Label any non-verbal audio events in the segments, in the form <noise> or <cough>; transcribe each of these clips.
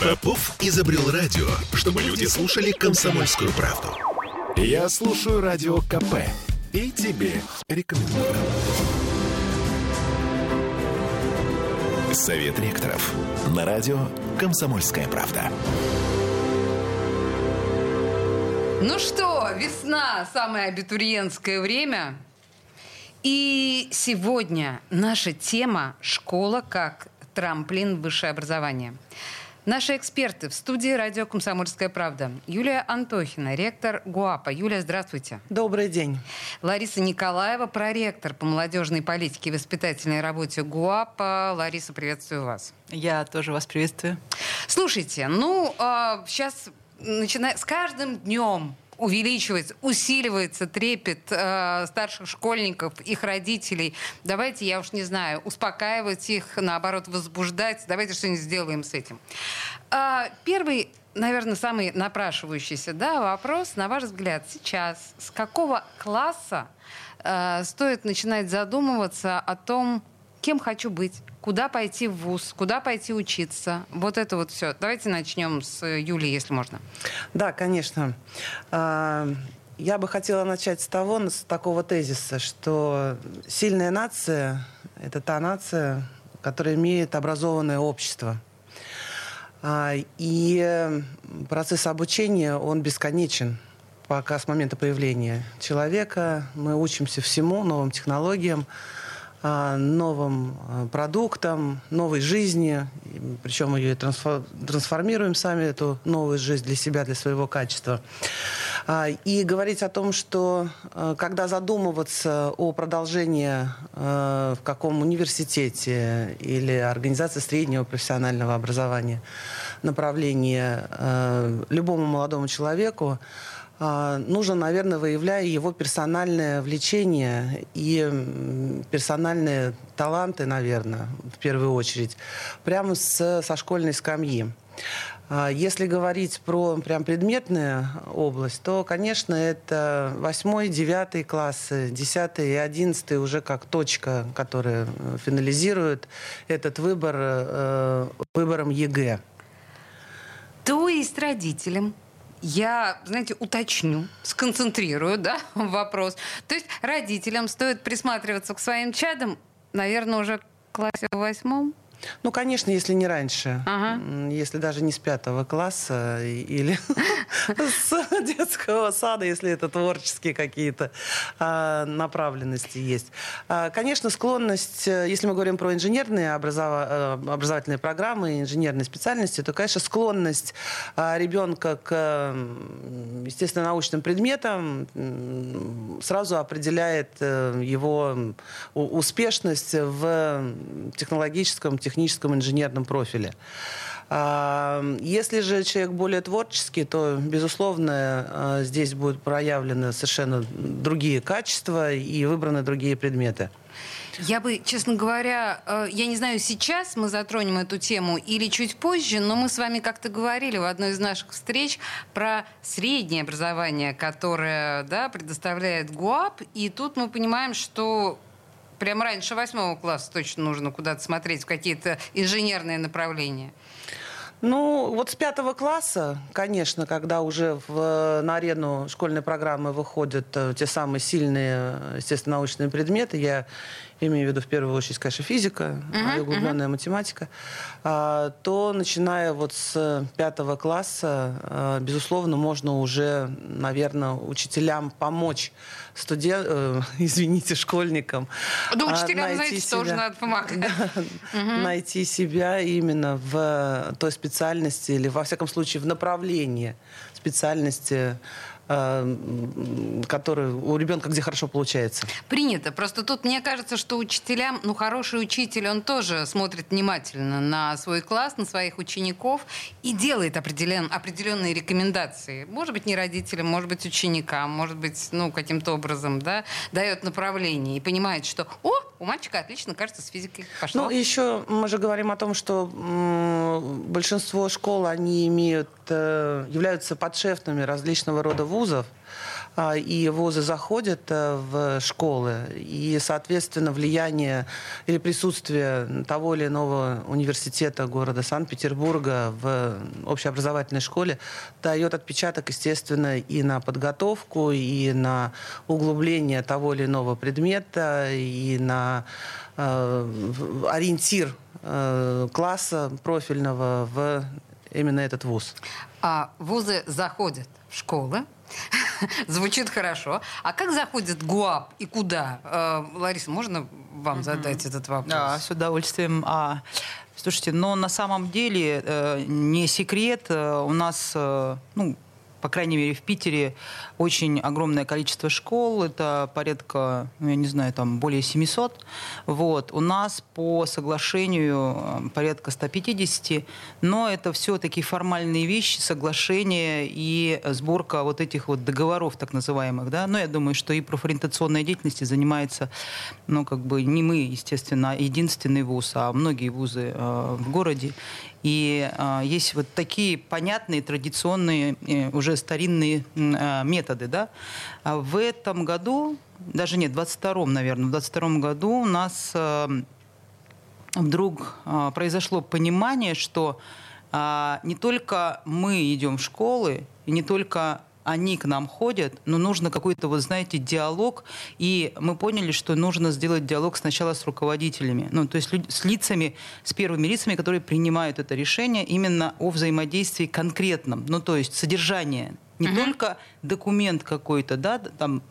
Попов изобрел радио, чтобы люди слушали комсомольскую правду. Я слушаю радио КП и тебе рекомендую. Совет ректоров на радио «Комсомольская правда». Ну что, весна, самое абитуриентское время. И сегодня наша тема «Школа как трамплин высшее образование». Наши эксперты в студии радио «Комсомольская правда». Юлия Антохина, ректор ГУАПа. Юлия, здравствуйте. Добрый день. Лариса Николаева, проректор по молодежной политике и воспитательной работе ГУАПа. Лариса, приветствую вас. Я тоже вас приветствую. Слушайте, ну, сейчас начиная с каждым днем увеличивается, усиливается трепет э, старших школьников, их родителей. Давайте, я уж не знаю, успокаивать их, наоборот, возбуждать. Давайте что-нибудь сделаем с этим. Э, первый наверное, самый напрашивающийся да, вопрос, на ваш взгляд, сейчас с какого класса э, стоит начинать задумываться о том, кем хочу быть, куда пойти в ВУЗ, куда пойти учиться. Вот это вот все. Давайте начнем с Юли, если можно. Да, конечно. А, я бы хотела начать с того, с такого тезиса, что сильная нация – это та нация, которая имеет образованное общество. А, и процесс обучения, он бесконечен пока с момента появления человека. Мы учимся всему, новым технологиям, новым а, продуктом, новой жизни, причем ее трансформируем сами, эту новую жизнь для себя, для своего качества. А, и говорить о том, что когда задумываться о продолжении в каком университете или организации среднего профессионального образования направления любому молодому человеку, а, нужно, наверное, выявляя его персональное влечение и персональные таланты, наверное, в первую очередь, прямо с, со школьной скамьи. А, если говорить про прям предметную область, то, конечно, это восьмой, девятый классы, десятый и одиннадцатый уже как точка, которая финализирует этот выбор э, выбором ЕГЭ. То есть родителям я, знаете, уточню, сконцентрирую, да, <laughs> вопрос. То есть родителям стоит присматриваться к своим чадам, наверное, уже в классе восьмом? Ну, конечно, если не раньше. Ага. Если даже не с пятого класса или <laughs> с детского сада, если это творческие какие-то а, направленности есть. А, конечно, склонность, э, если мы говорим про инженерные э, образовательные программы, инженерные специальности, то, конечно, склонность а, ребенка к, естественно, научным предметам сразу определяет э, его успешность в технологическом, техническом инженерном профиле. А, если же человек более творческий, то, безусловно, а, здесь будут проявлены совершенно другие качества и выбраны другие предметы. Я бы, честно говоря, э, я не знаю, сейчас мы затронем эту тему или чуть позже, но мы с вами как-то говорили в одной из наших встреч про среднее образование, которое да, предоставляет ГУАП, и тут мы понимаем, что прям раньше восьмого класса точно нужно куда-то смотреть в какие-то инженерные направления. Ну, вот с пятого класса, конечно, когда уже в, на арену школьной программы выходят э, те самые сильные, естественно, научные предметы, я имею в виду в первую очередь, конечно, физика, uh-huh, углубленная uh-huh. математика, а, то начиная вот с пятого класса, а, безусловно, можно уже, наверное, учителям помочь студент, э, <laughs> извините, школьникам. Да, учителям, найти знаете, себя, тоже надо помогать. <laughs> Да, угу. Найти себя именно в той специальности или, во всяком случае, в направлении специальности который у ребенка где хорошо получается. Принято. Просто тут мне кажется, что учителям, ну, хороший учитель, он тоже смотрит внимательно на свой класс, на своих учеников и делает определен, определенные рекомендации. Может быть, не родителям, может быть, ученикам, может быть, ну, каким-то образом, да, дает направление и понимает, что, о, у мальчика отлично, кажется, с физикой пошло. Ну, еще мы же говорим о том, что большинство школ, они имеют, являются подшефными различного рода вузов, а, и вузы заходят э, в школы, и, соответственно, влияние или присутствие того или иного университета города Санкт-Петербурга в общеобразовательной школе дает отпечаток, естественно, и на подготовку, и на углубление того или иного предмета, и на э, ориентир э, класса профильного в именно этот вуз. А вузы заходят в школы, <laughs> Звучит хорошо. А как заходит ГУАП и куда? Э, Лариса, можно вам задать этот вопрос? Да, с удовольствием. А, слушайте, но на самом деле э, не секрет. Э, у нас, ну, по крайней мере, в Питере очень огромное количество школ, это порядка, ну, я не знаю, там более 700. Вот. У нас по соглашению э, порядка 150, но это все такие формальные вещи, соглашения и сборка вот этих вот договоров так называемых. Да? Но я думаю, что и профориентационной деятельностью занимается, ну, как бы не мы, естественно, а единственный вуз, а многие вузы э, в городе. И э, есть вот такие понятные, традиционные, э, уже старинные э, методы. Да? А в этом году, даже нет, в 22-м, наверное, в 22-м году у нас э, вдруг э, произошло понимание, что э, не только мы идем в школы, и не только они к нам ходят, но нужно какой-то, вот знаете, диалог. И мы поняли, что нужно сделать диалог сначала с руководителями, ну, то есть с лицами, с первыми лицами, которые принимают это решение именно о взаимодействии конкретном, ну, то есть содержание не uh-huh. только документ какой-то, да, там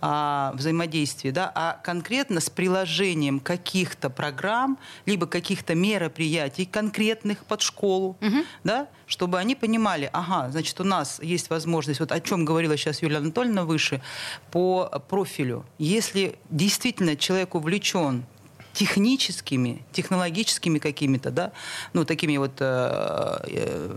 а, взаимодействии, да, а конкретно с приложением каких-то программ, либо каких-то мероприятий конкретных под школу, угу. да, чтобы они понимали, ага, значит, у нас есть возможность, вот о чем говорила сейчас Юлия Анатольевна выше, по профилю. Если действительно человек увлечен техническими, технологическими какими-то, да, ну, такими вот э, э,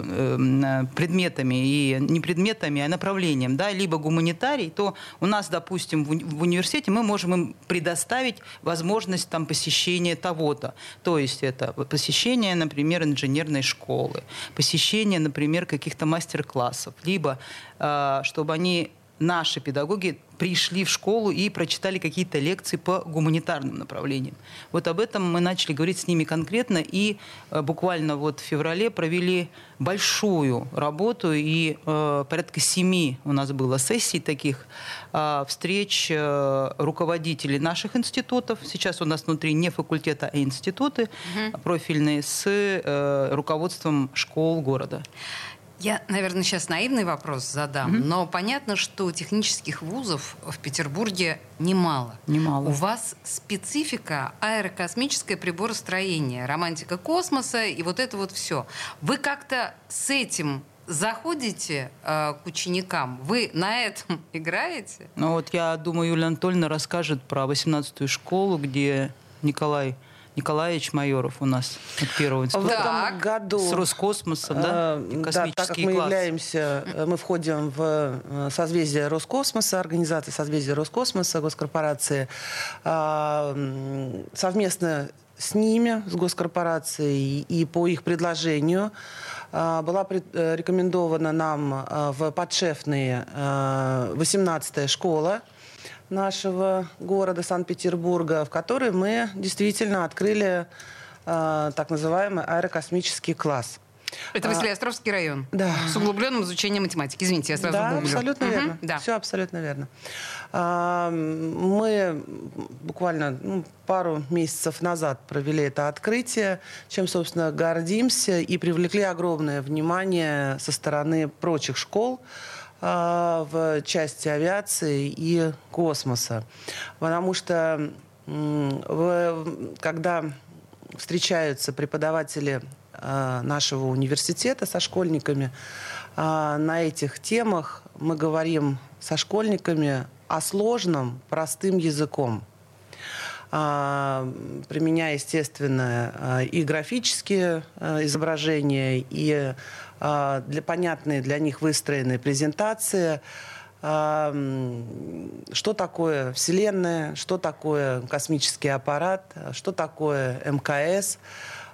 э, предметами и не предметами, а направлением, да, либо гуманитарий, то у нас, допустим, в, в университете мы можем им предоставить возможность там посещения того-то. То есть это посещение, например, инженерной школы, посещение, например, каких-то мастер-классов, либо э, чтобы они наши педагоги пришли в школу и прочитали какие-то лекции по гуманитарным направлениям. Вот об этом мы начали говорить с ними конкретно и э, буквально вот в феврале провели большую работу и э, порядка семи у нас было сессий таких э, встреч э, руководителей наших институтов. Сейчас у нас внутри не факультета, а институты угу. профильные с э, руководством школ города. Я, наверное, сейчас наивный вопрос задам, mm-hmm. но понятно, что технических вузов в Петербурге немало. Немало. У вас специфика аэрокосмическое приборостроение, романтика космоса и вот это вот все. Вы как-то с этим заходите э, к ученикам, вы на этом <laughs> играете? Ну вот я думаю, Юлия Анатольевна расскажет про 18-ю школу, где Николай Николаевич Майоров у нас от первого института. В этом году... С Роскосмосом, да? Э, да, так как мы класс. являемся, э, мы входим в э, созвездие Роскосмоса, организация созвездия Роскосмоса, госкорпорации, э, совместно с ними, с госкорпорацией, и по их предложению э, была рекомендована нам в подшефные 18-я школа, нашего города Санкт-Петербурга, в которой мы действительно открыли э, так называемый аэрокосмический класс. Это а, Василиостровский район. Да. С углубленным изучением математики. Извините, я сразу Да, гуглю. абсолютно угу, верно. Да. Все абсолютно верно. А, мы буквально ну, пару месяцев назад провели это открытие, чем, собственно, гордимся и привлекли огромное внимание со стороны прочих школ. А, в части авиации и космоса. Потому что когда встречаются преподаватели а, нашего университета со школьниками, а, на этих темах мы говорим со школьниками о сложном, простым языком применяя, естественно, и графические изображения, и для понятные для них выстроенные презентации, а, что такое Вселенная, что такое космический аппарат, что такое МКС,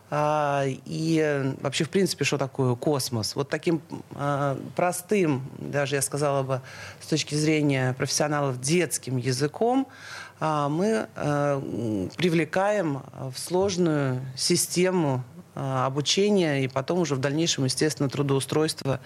а, и вообще, в принципе, что такое космос. Вот таким а, простым, даже я сказала бы, с точки зрения профессионалов, детским языком а, мы привлекаем в сложную систему обучения и потом уже в дальнейшем, естественно, трудоустройство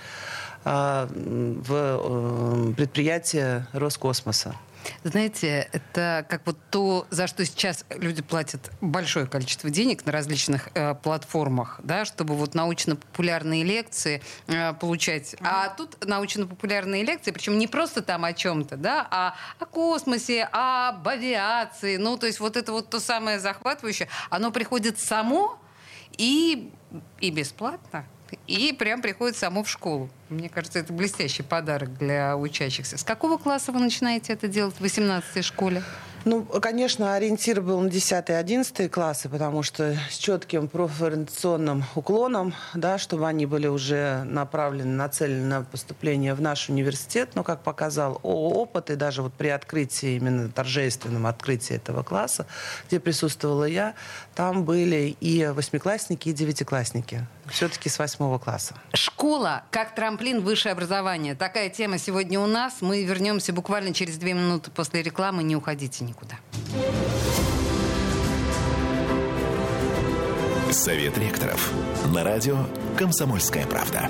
в э, предприятие Роскосмоса. Знаете, это как вот то, за что сейчас люди платят большое количество денег на различных э, платформах, да, чтобы вот научно-популярные лекции э, получать. Mm-hmm. А тут научно-популярные лекции, причем не просто там о чем-то, да, а о космосе, об авиации. Ну, то есть вот это вот то самое захватывающее, оно приходит само и, и бесплатно и прям приходит само в школу. Мне кажется, это блестящий подарок для учащихся. С какого класса вы начинаете это делать в 18-й школе? Ну, конечно, ориентир был на 10-11 классы, потому что с четким профориентационным уклоном, да, чтобы они были уже направлены, нацелены на поступление в наш университет. Но, как показал опыт, и даже вот при открытии, именно торжественном открытии этого класса, где присутствовала я, там были и восьмиклассники, и девятиклассники. Все-таки с восьмого класса. Школа как трамплин высшее образование. Такая тема сегодня у нас. Мы вернемся буквально через две минуты после рекламы. Не уходите никуда. Совет ректоров. На радио «Комсомольская правда».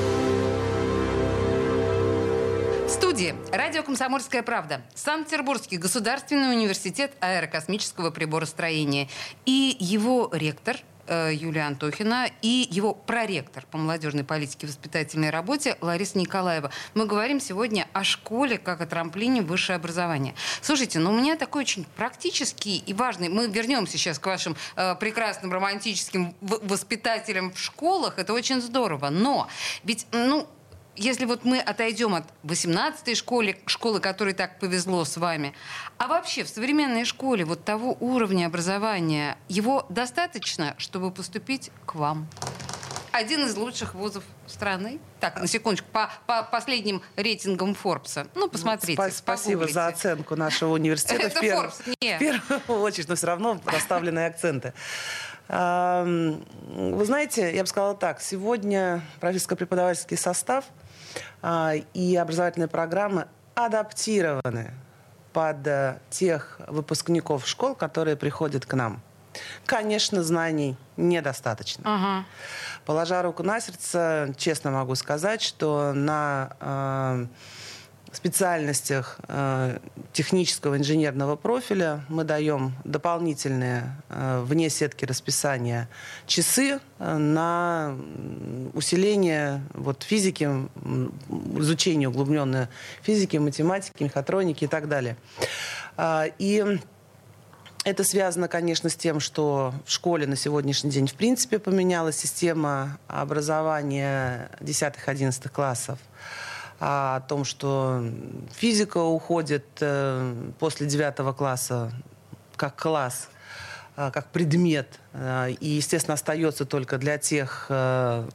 Студии радио «Комсомольская правда», Санкт-Петербургский государственный университет аэрокосмического приборостроения и его ректор Э, Юлия Антохина и его проректор по молодежной политике и воспитательной работе Лариса Николаева. Мы говорим сегодня о школе как о трамплине высшее образование. Слушайте, ну у меня такой очень практический и важный... Мы вернемся сейчас к вашим э, прекрасным романтическим воспитателям в школах. Это очень здорово. Но ведь, ну, если вот мы отойдем от 18-й школы, школы, которой так повезло с вами, а вообще в современной школе вот того уровня образования, его достаточно, чтобы поступить к вам? Один из лучших вузов страны. Так, на секундочку, по, по последним рейтингам Форбса. Ну, посмотрите. Спа- спасибо за оценку нашего университета. Это Форбс, нет. В первую очередь, но все равно расставленные акценты. Вы знаете, я бы сказала так, сегодня профессорско-преподавательский состав и образовательные программы адаптированы под э, тех выпускников школ, которые приходят к нам. Конечно, знаний недостаточно. Ага. Положа руку на сердце, честно могу сказать, что на э, специальностях э, технического инженерного профиля мы даем дополнительные э, вне сетки расписания часы э, на усиление вот, физики, изучение углубленной физики, математики, мехатроники и так далее. Э, и это связано, конечно, с тем, что в школе на сегодняшний день в принципе поменялась система образования 10-11 классов о том, что физика уходит э, после девятого класса как класс, как предмет Э, и, естественно, остается только для тех э,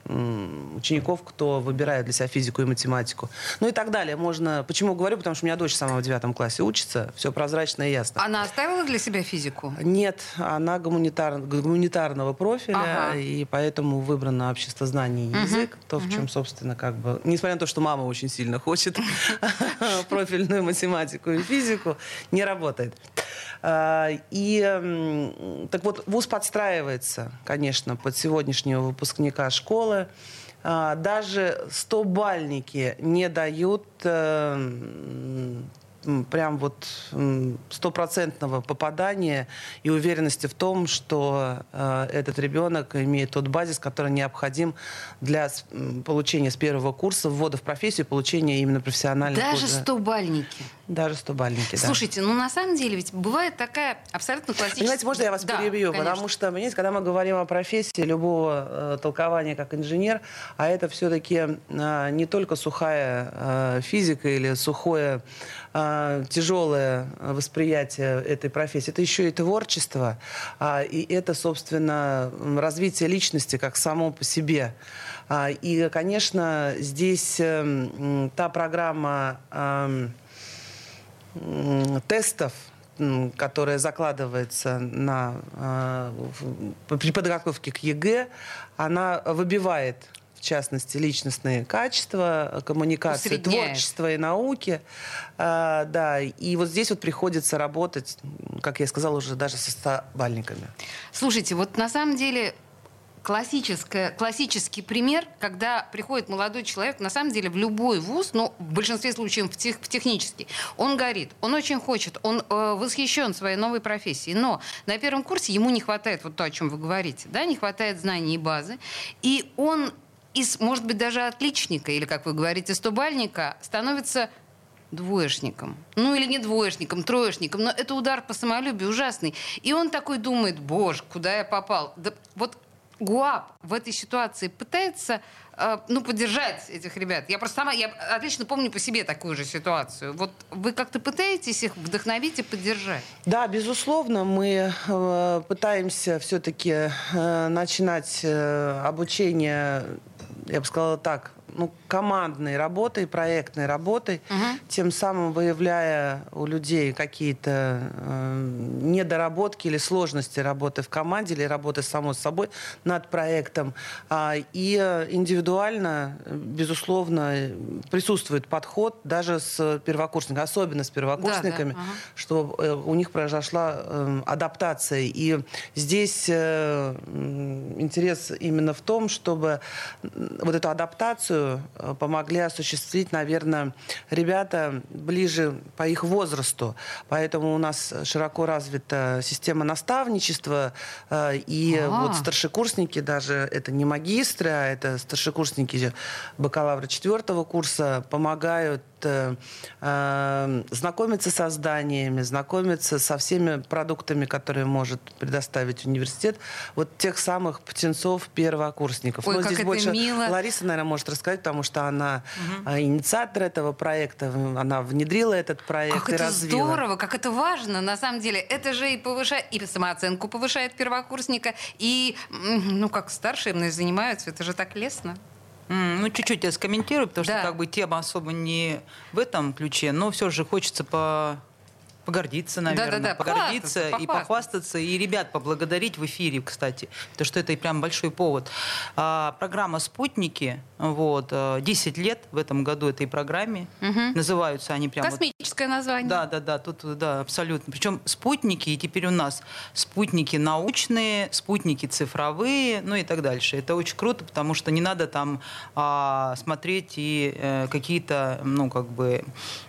учеников, кто выбирает для себя физику и математику. Ну и так далее. Можно... Почему говорю? Потому что у меня дочь сама в девятом классе учится. Все прозрачно и ясно. Она оставила для себя физику? Нет. Она гуманитар... гуманитарного профиля. Ага. И поэтому выбрано общество знаний и угу. язык. То, в чем, собственно, как бы... Несмотря на то, что мама очень сильно хочет <laughs> <laughs> профильную математику и физику, не работает. А, и так вот, вуз подстраивается конечно, под сегодняшнего выпускника школы. А, даже 100-бальники не дают э, прям вот стопроцентного попадания и уверенности в том, что э, этот ребенок имеет тот базис, который необходим для получения с первого курса ввода в профессию, получения именно профессионального. Даже стобальники. Даже стобальники, да. Слушайте, ну на самом деле ведь бывает такая абсолютно классическая... Понимаете, можно я вас да, перебью? Конечно. Потому что, понимаете, когда мы говорим о профессии любого э, толкования как инженер, а это все-таки э, не только сухая э, физика или сухое э, тяжелое восприятие этой профессии, это еще и творчество, э, и это, собственно, развитие личности как само по себе. А, и, конечно, здесь э, та программа э, тестов, которая закладывается на, э, при подготовке к ЕГЭ, она выбивает в частности, личностные качества, коммуникации, творчество и науки. А, да, и вот здесь вот приходится работать, как я сказала, уже даже со стобалльниками. Слушайте, вот на самом деле классическое, классический пример, когда приходит молодой человек, на самом деле, в любой вуз, но в большинстве случаев в, тех, в технический, он горит, он очень хочет, он э, восхищен своей новой профессией, но на первом курсе ему не хватает вот то, о чем вы говорите, да, не хватает знаний и базы, и он из, может быть, даже отличника, или, как вы говорите, стобальника, становится двоечником. Ну или не двоечником, троечником, но это удар по самолюбию ужасный. И он такой думает, боже, куда я попал? Да, вот ГУАП в этой ситуации пытается э, ну, поддержать этих ребят. Я просто сама, я отлично помню по себе такую же ситуацию. Вот вы как-то пытаетесь их вдохновить и поддержать? Да, безусловно, мы э, пытаемся все-таки э, начинать обучение, я бы сказала так, ну, командной работой, проектной работой, угу. тем самым выявляя у людей какие-то э, недоработки или сложности работы в команде или работы само с собой над проектом. А, и индивидуально, безусловно, присутствует подход даже с первокурсниками, особенно с первокурсниками, да, да. Ага. чтобы э, у них произошла э, адаптация. И здесь э, интерес именно в том, чтобы вот эту адаптацию Э, помогли осуществить, наверное, ребята ближе по их возрасту. Поэтому у нас широко развита система наставничества. Э, и а вот старшекурсники даже, это не магистры, а это старшекурсники бакалавра четвертого курса, помогают э, э, знакомиться со зданиями, знакомиться со всеми продуктами, которые может предоставить университет, вот тех самых птенцов первокурсников. Ой, Но здесь больше мило. Лариса, наверное, может рассказать, потому что она угу. инициатор этого проекта, она внедрила этот проект как и это развила. здорово, как это важно, на самом деле. Это же и повышает, и самооценку повышает первокурсника, и, ну, как старшие мной занимаются, это же так лестно. Mm, ну, чуть-чуть я скомментирую, потому да. что как бы тема особо не в этом ключе, но все же хочется по погордиться, наверное, да, да, да. погордиться похвастаться, и похвастаться, и ребят поблагодарить в эфире, кстати, потому что это и прям большой повод. А, программа «Спутники», вот, 10 э, лет в этом году этой программе, угу. называются они прям... Космическое вот, название. Да, да, да, тут, да, абсолютно. Причем спутники, и теперь у нас спутники научные, спутники цифровые, ну и так дальше. Это очень круто, потому что не надо там а, смотреть и э, какие-то, ну, как бы,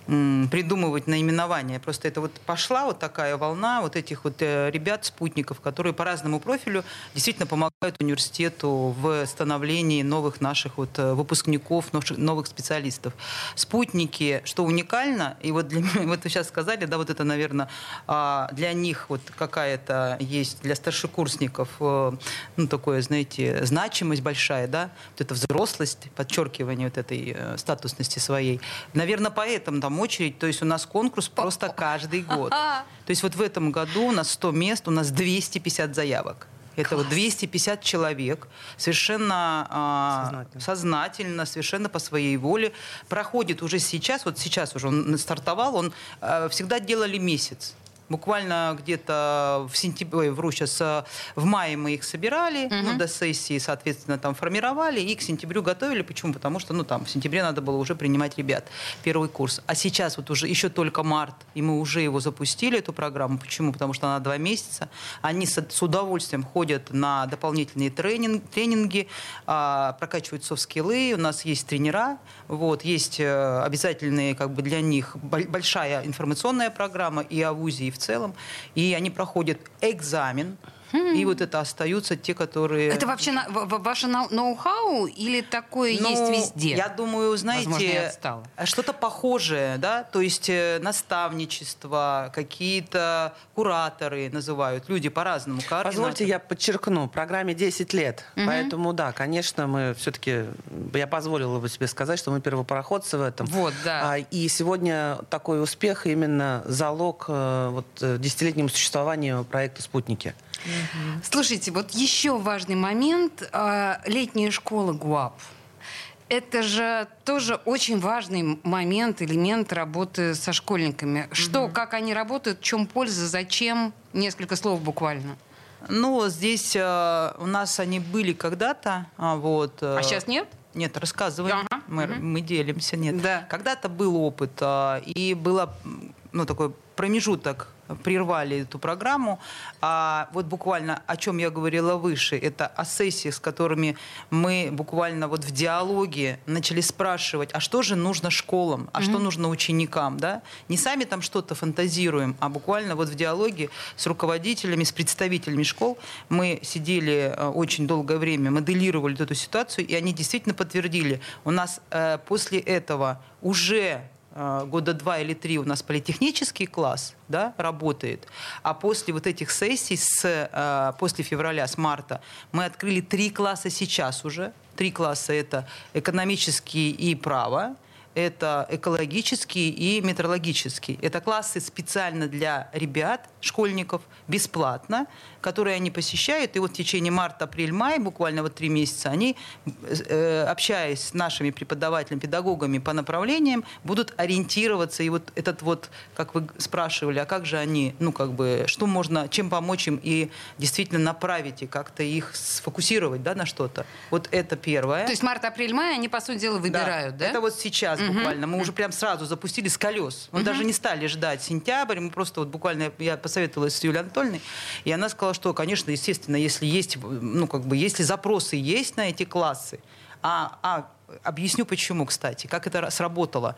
м, придумывать наименования. Просто это вот пошла вот такая волна вот этих вот э, ребят, спутников, которые по разному профилю действительно помогают университету в становлении новых наших вот э, выпускников, новых специалистов. Спутники, что уникально, и вот, для, <laughs> вот вы сейчас сказали, да, вот это, наверное, а, для них вот какая-то есть, для старшекурсников, э, ну, такое, знаете, значимость большая, да, вот эта взрослость, подчеркивание вот этой статусности своей. Наверное, поэтому там очередь, то есть у нас конкурс просто каждый каждый год. <laughs> То есть вот в этом году у нас 100 мест, у нас 250 заявок. Это Класс. вот 250 человек совершенно а, сознательно. сознательно, совершенно по своей воле проходит уже сейчас, вот сейчас уже он стартовал, он а, всегда делали месяц. Буквально где-то в сентябре, вру сейчас, э, в мае мы их собирали, ну, до сессии, соответственно, там формировали и к сентябрю готовили. Почему? Потому что, ну, там, в сентябре надо было уже принимать ребят, первый курс. А сейчас вот уже еще только март, и мы уже его запустили, эту программу. Почему? Потому что она два месяца. Они с, с удовольствием ходят на дополнительные тренинг, тренинги, а, прокачивают софт-скиллы, у нас есть тренера, вот, есть э, обязательные как бы для них боль- большая информационная программа и о ВУЗе, и в целом. И они проходят экзамен, и вот это остаются те, которые... Это вообще на- ваше ноу-хау или такое Ну, есть везде? Я думаю, знаете, отстала. что-то похожее, да, то есть э, наставничество, какие-то кураторы называют, люди по-разному. Позвольте, я подчеркну, программе 10 лет. Поэтому, да, конечно, мы все-таки, я позволила бы себе сказать, что мы первопроходцы в этом. Вот, да. А, И сегодня такой успех именно залог э, вот, э, десятилетнему существованию проекта «Спутники». Слушайте, вот еще важный момент. А, Летняя школа ГУАП. Это же тоже очень важный момент, элемент работы со школьниками. Что, как они работают, в чем польза, зачем? Несколько слов буквально. Ну, здесь э, у нас они были когда-то, а, вот. э, А сейчас нет? Нет, рассказываем. Ага, Мы, мгм. мы делимся. Нет. Да. Когда-то был опыт, а, и было ну, такой промежуток прервали эту программу. А вот буквально о чем я говорила выше, это о сессиях, с которыми мы буквально вот в диалоге начали спрашивать, а что же нужно школам, а что нужно ученикам, да? Не сами там что-то фантазируем, а буквально вот в диалоге с руководителями, с представителями школ мы сидели э, очень долгое время, моделировали эту ситуацию, и они действительно подтвердили, у нас э, после этого уже года два или три у нас политехнический класс да, работает, а после вот этих сессий, с, э, после февраля, с марта, мы открыли три класса сейчас уже. Три класса – это экономический и право, это экологический и метрологический. Это классы специально для ребят, школьников, бесплатно, которые они посещают. И вот в течение марта, апрель, май, буквально вот три месяца, они, э, общаясь с нашими преподавателями, педагогами по направлениям, будут ориентироваться. И вот этот вот, как вы спрашивали, а как же они, ну как бы, что можно, чем помочь им и действительно направить и как-то их сфокусировать да, на что-то. Вот это первое. То есть март, апрель, май они, по сути дела, выбирают, да? Это вот сейчас буквально. Мы уже прям сразу запустили с колес. Мы даже не стали ждать сентябрь. Мы просто вот буквально я посоветовалась с Юлией Анатольевной, и она сказала, что, конечно, естественно, если есть, ну как бы, если запросы есть на эти классы, а, а объясню почему, кстати, как это сработало.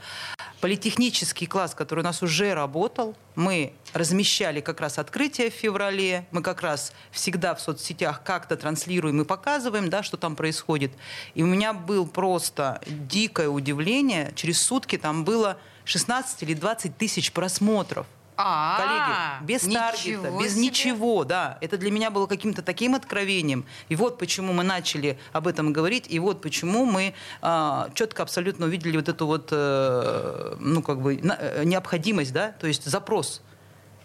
Политехнический класс, который у нас уже работал, мы размещали как раз открытие в феврале, мы как раз всегда в соцсетях как-то транслируем и показываем, да, что там происходит. И у меня был просто дикое удивление, через сутки там было 16 или 20 тысяч просмотров. А, Коллеги, без ничего таргета, без себе. ничего, да. Это для меня было каким-то таким откровением. И вот почему мы начали об этом говорить, и вот почему мы а, четко абсолютно увидели вот эту вот, э, ну, как бы, на- э, необходимость, да, то есть запрос.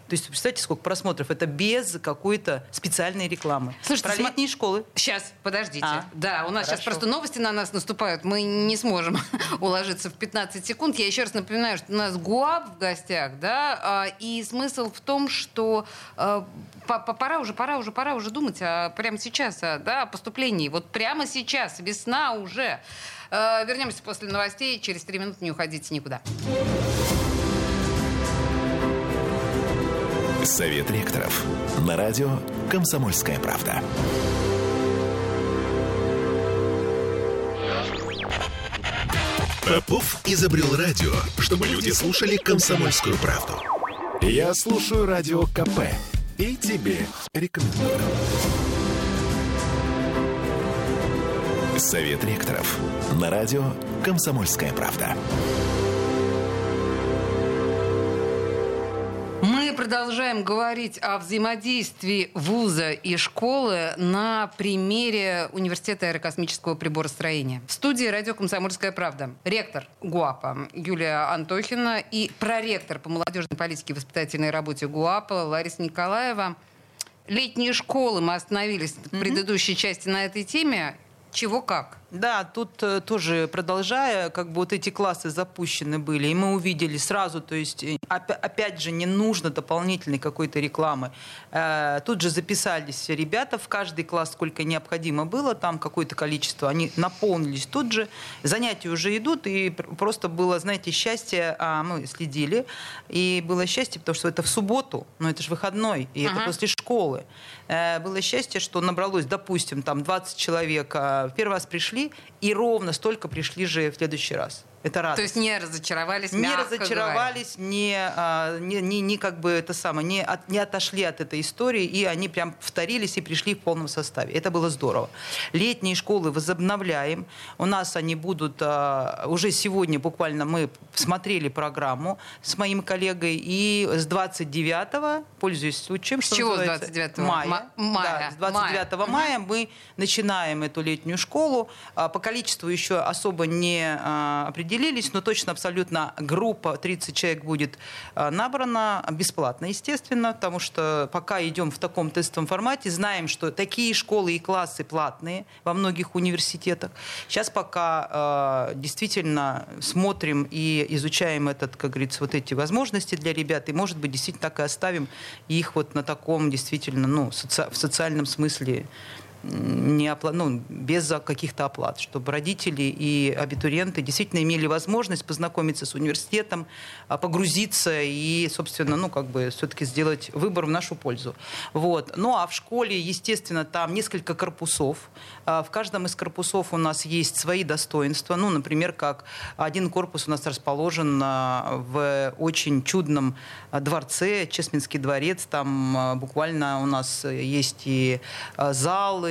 То есть, представьте, сколько просмотров. Это без какой-то специальной рекламы. Слушайте, Про летние школы. Сейчас, подождите. А, да, у нас сейчас хорошо. просто новости на нас наступают. Мы не сможем <laughs> уложиться в 15 секунд. Я еще раз напоминаю, что у нас ГУАП в гостях, да, а, и смысл в том, что а, по- по- пора уже, пора уже, пора уже думать а, прямо сейчас, а, да, о поступлении. Вот прямо сейчас, весна уже. Вернемся после новостей. Через три минуты не уходите никуда. Совет ректоров. На радио «Комсомольская правда». Попов изобрел радио, чтобы люди слушали комсомольскую правду. Я слушаю радио КП и тебе рекомендую. Совет ректоров. На радио «Комсомольская правда». Продолжаем говорить о взаимодействии вуза и школы на примере Университета аэрокосмического приборостроения. В студии радио «Комсомольская правда» ректор ГУАПа Юлия Антохина и проректор по молодежной политике и воспитательной работе ГУАПа Лариса Николаева. Летние школы мы остановились в предыдущей части на этой теме. Чего как? Да, тут э, тоже продолжая, как бы вот эти классы запущены были, и мы увидели сразу, то есть э, опя- опять же не нужно дополнительной какой-то рекламы. Э, Тут же записались ребята в каждый класс, сколько необходимо было, там какое-то количество, они наполнились тут же, занятия уже идут, и пр- просто было, знаете, счастье, а, мы следили, и было счастье, потому что это в субботу, но это же выходной, и это Ага. после школы. Было счастье, что набралось, допустим, там 20 человек а, первый раз пришли, и ровно столько пришли же в следующий раз. Это радость. То есть не разочаровались, не говоря. разочаровались, не, а, не, не, не как бы это самое, не, от- не отошли от этой истории, и они прям повторились и пришли в полном составе. Это было здорово. Летние школы возобновляем. У нас они будут а, уже сегодня буквально мы смотрели программу с моим коллегой, и с 29 пользуясь случаем, С что чего с называется, 29-го? мая, Ма- мая. Да, с 29 мая мы начинаем эту летнюю школу. А, По количеству еще особо не а, определились, но точно абсолютно группа 30 человек будет а, набрана бесплатно, естественно, потому что пока идем в таком тестовом формате, знаем, что такие школы и классы платные во многих университетах. Сейчас пока а, действительно смотрим и изучаем этот, как говорится, вот эти возможности для ребят, и, может быть, действительно так и оставим их вот на таком действительно, ну, соци- в социальном смысле не опла- ну, без каких-то оплат, чтобы родители и абитуриенты действительно имели возможность познакомиться с университетом, а, погрузиться и, собственно, ну, как бы все-таки сделать выбор в нашу пользу. Вот. Ну, а в школе, естественно, там несколько корпусов. А, В каждом из корпусов у нас есть свои достоинства. Ну, например, как один корпус у нас расположен а, в очень чудном дворце, Чесминский дворец. Там буквально у нас есть и а,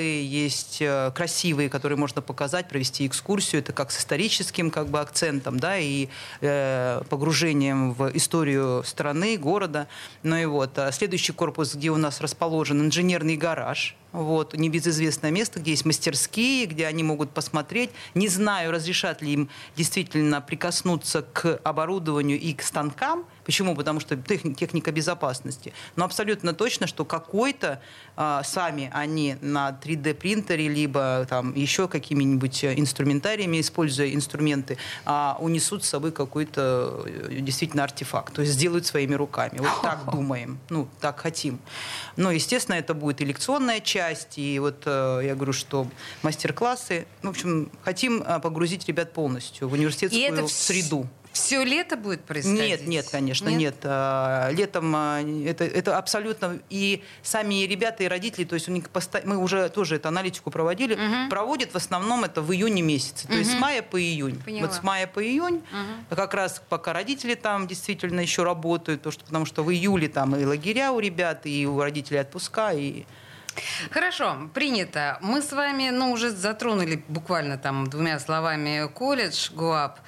есть э, красивые, которые можно показать, провести экскурсию. Это как с историческим как бы акцентом, да, и э, погружением в историю страны, города. Ну и вот. а Следующий корпус, где у нас расположен инженерный гараж, вот, небезызвестное место, где есть мастерские, где они могут посмотреть. Не знаю, разрешат ли им действительно прикоснуться к оборудованию и к станкам. Почему? Потому что техни- техника безопасности. Но абсолютно точно, что какой-то а, сами они на 3D-принтере, либо там еще какими-нибудь э, инструментариями, используя инструменты, а, унесут с собой какой-то э, действительно артефакт. То есть сделают своими руками. Вот так <laughs> думаем. Ну, так хотим. Но, естественно, это будет и лекционная часть, и вот э, я говорю, что мастер-классы. Ну, В общем, хотим э, погрузить ребят полностью в университетскую И это среду. Все лето будет происходить? Нет, нет, конечно, Нет? нет. А, Летом а, это, это абсолютно... И сами ребята, и родители, то есть у них поста- мы уже тоже эту аналитику проводили, проводят в основном это в июне месяце. То есть с мая по июнь. Поняла. Вот с мая по июнь, как раз пока родители там действительно еще работают, то, что, потому что в июле там и лагеря у ребят, и у родителей отпуска, и... Хорошо, принято. Мы с вами, ну, уже затронули буквально там двумя словами колледж, ГУАП.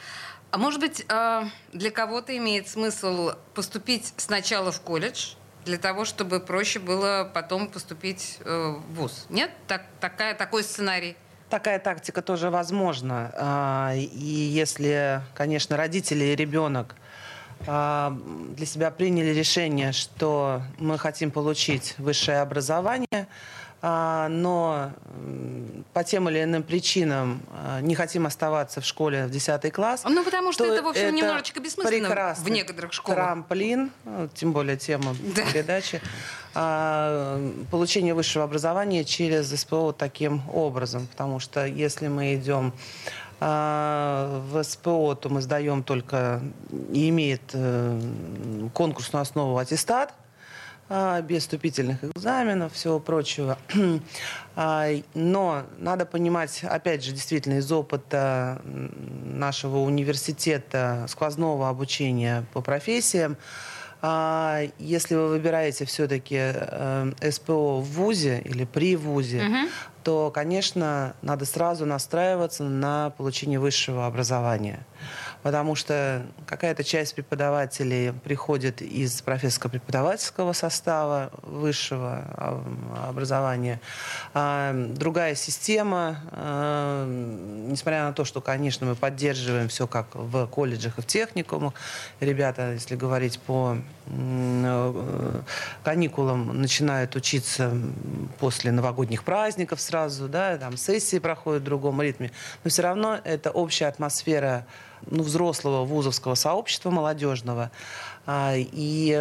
А может быть, э, для кого-то имеет смысл поступить сначала в колледж, для того, чтобы проще было потом поступить э, в ВУЗ? Нет? Так, такая, такой сценарий? Такая тактика тоже возможна. А, И если, конечно, родители и ребенок а, для себя приняли решение, что мы хотим получить высшее образование, но м, по тем или иным причинам а, не хотим оставаться в школе в 10 класс. Ну, потому что то это, в общем, немножечко бессмысленно в некоторых школах. Трамплин, тем более тема Да. передачи, а, получение высшего образования через СПО таким образом. Потому что если мы идем а, в СПО, то мы сдаем только, имеет э, конкурсную основу аттестат, а, без вступительных экзаменов, всего прочего. <clears throat> А, Но надо понимать, опять же, действительно, из опыта нашего университета сквозного обучения по профессиям, а, если вы выбираете все-таки СПО в ВУЗе или при ВУЗе, то, конечно, надо сразу настраиваться на получение высшего образования. Потому что какая-то часть преподавателей приходит из профессорско-преподавательского состава высшего а, образования. А, другая система, а, несмотря на то, что, конечно, мы поддерживаем все как в колледжах и в техникумах, ребята, если говорить по э, каникулам, начинают учиться после новогодних праздников сразу, да, там сессии проходят в другом ритме, но все равно это общая атмосфера ну, взрослого вузовского сообщества молодежного. А, и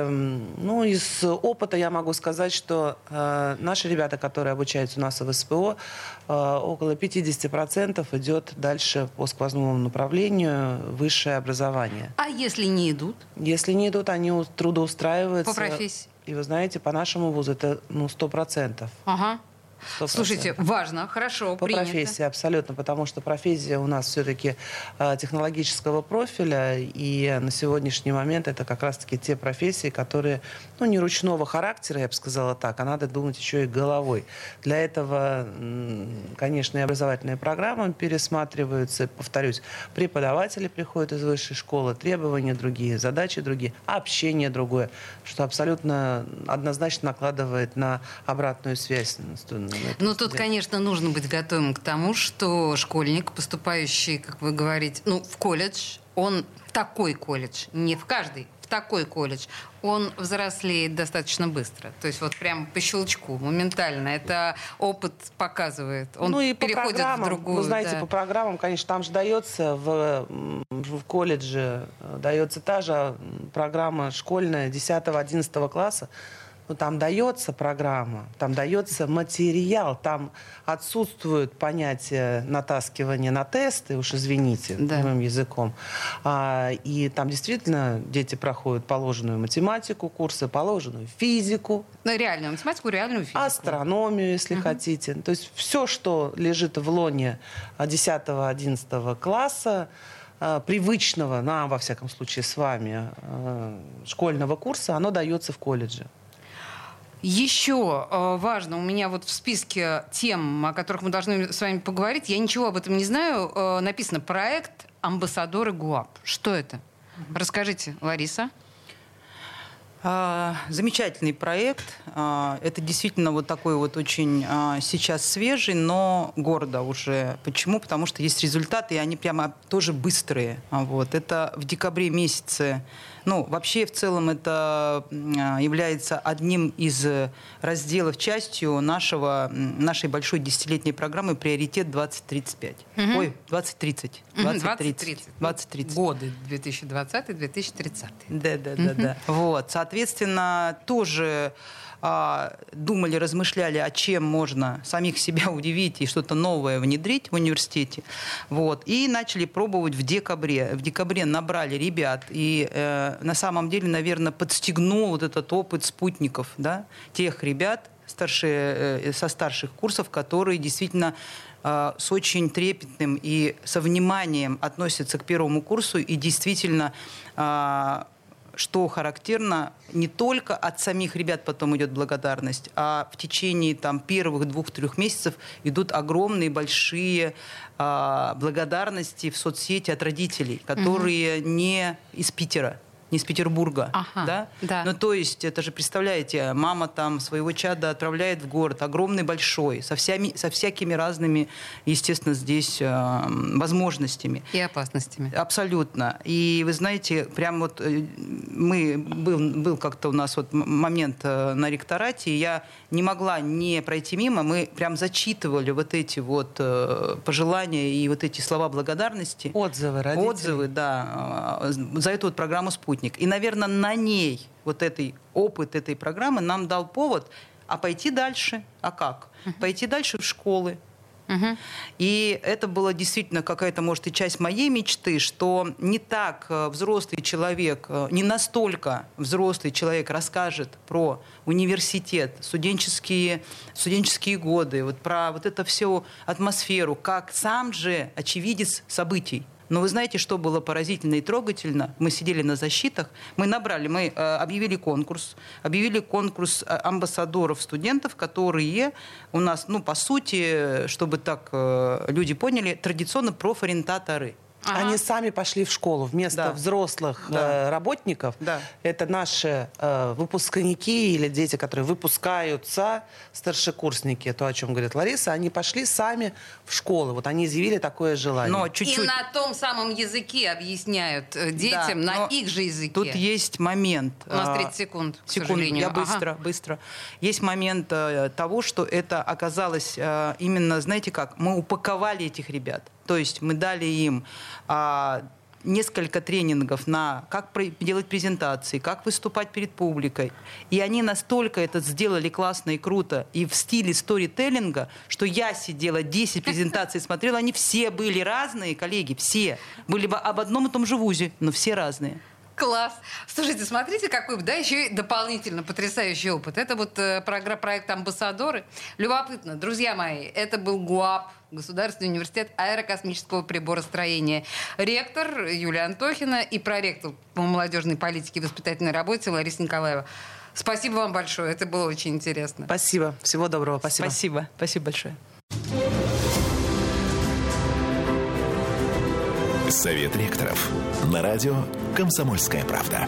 ну, из опыта я могу сказать, что э, наши ребята, которые обучаются у нас в СПО, э, около 50% идет дальше по сквозному направлению высшее образование. А если не идут? Если не идут, они трудоустраиваются. По профессии? И вы знаете, по нашему вузу это ну, 100%. Ага. 100%. Слушайте, важно, хорошо, По принято. профессии, абсолютно, потому что профессия у нас все-таки э, технологического профиля, и на сегодняшний момент это как раз-таки те профессии, которые, ну, не ручного характера, я бы сказала так, а надо думать еще и головой. Для этого, конечно, и образовательные программы пересматриваются, повторюсь, преподаватели приходят из высшей школы, требования другие, задачи другие, общение другое, что абсолютно однозначно накладывает на обратную связь ну, тут, конечно, нужно быть готовым к тому, что школьник, поступающий, как вы говорите, ну, в колледж, он в такой колледж, не в каждый, в такой колледж, он взрослеет достаточно быстро. То есть вот прям по щелчку, моментально. Это опыт показывает. Он ну и переходит по в другую. Вы знаете, да. по программам, конечно, там же дается в, в колледже дается та же программа школьная 10-11 класса ну, там дается программа, там дается материал, там отсутствует понятие натаскивания на тесты, уж извините, да. моим языком. А, и там действительно дети проходят положенную математику, курсы, положенную физику. Ну, реальную математику, реальную физику. Астрономию, если uh-huh. хотите. То есть все, что лежит в лоне 10-11 класса, а, привычного нам, во всяком случае, с вами а, школьного курса, оно дается в колледже. Еще э, важно, у меня вот в списке тем, о которых мы должны с вами поговорить, я ничего об этом не знаю, э, написано проект «Амбассадоры ГУАП». Что это? Расскажите, Лариса. А, замечательный проект. А, это действительно вот такой вот очень а, сейчас свежий, но гордо уже. Почему? Потому что есть результаты, и они прямо тоже быстрые. Вот. Это в декабре месяце ну, вообще, в целом, это является одним из разделов, частью нашего, нашей большой десятилетней программы «Приоритет 2035». Угу. Ой, 2030. 2030. 2030. Годы 2020-2030. Да, да, да, да. Вот, соответственно, тоже а, думали, размышляли, о чем можно самих себя удивить и что-то новое внедрить в университете. Вот. И начали пробовать в декабре. В декабре набрали ребят. И э, на самом деле, наверное, подстегнул вот этот опыт спутников, да, тех ребят, старшие, э, со старших курсов, которые действительно э, с очень трепетным и со вниманием относятся к первому курсу и действительно э, что характерно, не только от самих ребят потом идет благодарность, а в течение там, первых двух-трех месяцев идут огромные, большие а, благодарности в соцсети от родителей, которые угу. не из Питера не из Петербурга. Ага, да? Да. Ну, то есть, это же, представляете, мама там своего чада отправляет в город, огромный, большой, со, всеми, со всякими разными, естественно, здесь э, возможностями. И опасностями. Абсолютно. И вы знаете, прям вот э, мы, был, был как-то у нас вот момент э, на ректорате, и я не могла не пройти мимо, мы прям зачитывали вот эти вот э, пожелания и вот эти слова благодарности. Отзывы родителей. Отзывы, да, за эту вот программу «Спутник». И, наверное, на ней вот этой опыт этой программы нам дал повод, а пойти дальше, а как? Пойти дальше в школы, Угу. И это была действительно какая-то, может, и часть моей мечты, что не так э, взрослый человек, э, не настолько взрослый человек расскажет про университет, студенческие, студенческие годы, вот про вот эту всю атмосферу, как сам же очевидец событий. Но вы знаете, что было поразительно и трогательно? Мы сидели на защитах, мы набрали, мы э, объявили конкурс, объявили конкурс э, амбассадоров студентов, которые у нас, ну, по сути, чтобы так э, люди поняли, традиционно профориентаторы. Ага. Они сами пошли в школу вместо Да. взрослых Да. э, работников. Да. Это наши э, выпускники или дети, которые выпускаются, старшекурсники, то, о чем говорит Лариса, они пошли сами в школу. Вот они изъявили такое желание. Но И чуть-чуть... на том самом языке объясняют э, детям, Да, на но их же языке. Тут есть момент. У нас а, 30 секунд, к Секунду, сожалению. я Ага. быстро, быстро. Есть момент э, того, что это оказалось э, именно, знаете как, мы упаковали этих ребят. То есть мы дали им а, несколько тренингов на как делать презентации, как выступать перед публикой. И они настолько это сделали классно и круто, и в стиле сторителлинга, что я сидела 10 презентаций смотрела, они все были разные, коллеги, все. Были бы об одном и том же вузе, но все разные. Класс. Слушайте, смотрите, какой, да, еще и дополнительно потрясающий опыт. Это вот э, програ- проект «Амбассадоры». Любопытно. Друзья мои, это был ГУАП, Государственный университет аэрокосмического приборостроения. Ректор Юлия Антохина и проректор по молодежной политике и воспитательной работе Лариса Николаева. Спасибо вам большое, это было очень интересно. Спасибо. Всего доброго. Спасибо. Спасибо. Спасибо большое. Совет ректоров. На радио «Комсомольская правда».